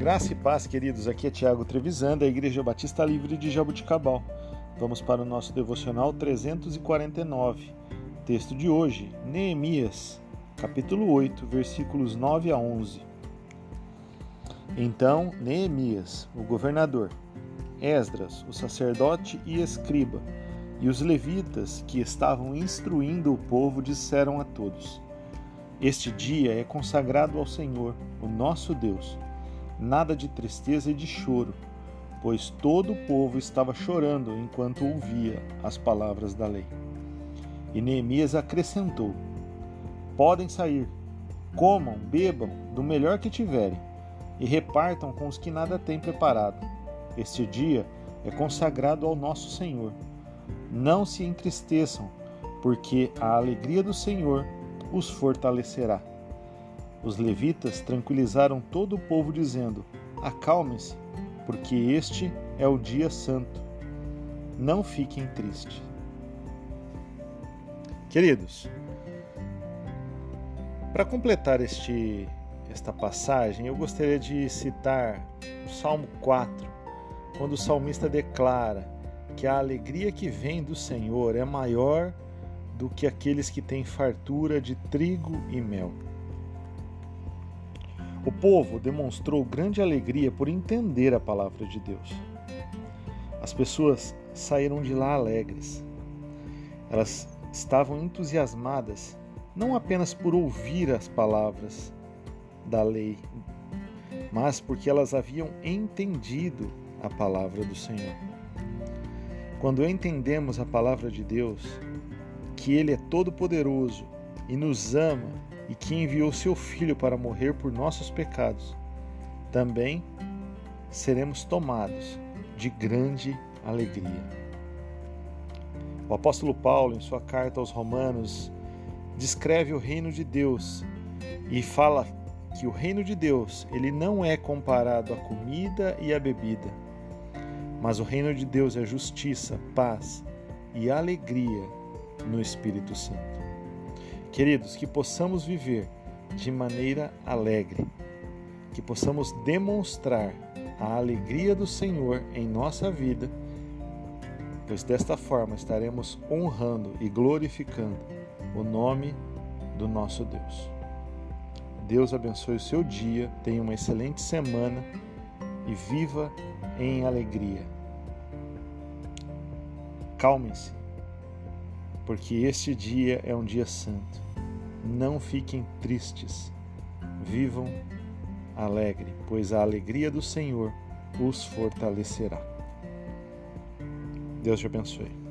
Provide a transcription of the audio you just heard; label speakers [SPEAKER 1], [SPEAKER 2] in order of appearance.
[SPEAKER 1] Graça e paz, queridos. Aqui é Tiago Trevisan, da Igreja Batista Livre de Jabuticabal. Vamos para o nosso devocional 349. Texto de hoje, Neemias, capítulo 8, versículos 9 a 11. Então, Neemias, o governador, Esdras, o sacerdote e escriba, e os levitas que estavam instruindo o povo disseram a todos: Este dia é consagrado ao Senhor, o nosso Deus. Nada de tristeza e de choro, pois todo o povo estava chorando enquanto ouvia as palavras da lei. E Neemias acrescentou: Podem sair, comam, bebam do melhor que tiverem, e repartam com os que nada têm preparado. Este dia é consagrado ao nosso Senhor. Não se entristeçam, porque a alegria do Senhor os fortalecerá. Os levitas tranquilizaram todo o povo, dizendo: Acalmem-se, porque este é o dia santo. Não fiquem tristes. Queridos, para completar este, esta passagem, eu gostaria de citar o Salmo 4, quando o salmista declara que a alegria que vem do Senhor é maior do que aqueles que têm fartura de trigo e mel. O povo demonstrou grande alegria por entender a palavra de Deus. As pessoas saíram de lá alegres. Elas estavam entusiasmadas não apenas por ouvir as palavras da lei, mas porque elas haviam entendido a palavra do Senhor. Quando entendemos a palavra de Deus, que Ele é todo-poderoso e nos ama e que enviou seu Filho para morrer por nossos pecados, também seremos tomados de grande alegria. O apóstolo Paulo, em sua carta aos Romanos, descreve o reino de Deus e fala que o reino de Deus ele não é comparado à comida e à bebida, mas o reino de Deus é justiça, paz e alegria no Espírito Santo. Queridos, que possamos viver de maneira alegre, que possamos demonstrar a alegria do Senhor em nossa vida pois desta forma estaremos honrando e glorificando o nome do nosso Deus. Deus abençoe o seu dia, tenha uma excelente semana e viva em alegria. Calmem-se, porque este dia é um dia santo. Não fiquem tristes, vivam alegre, pois a alegria do Senhor os fortalecerá. Deus te abençoe.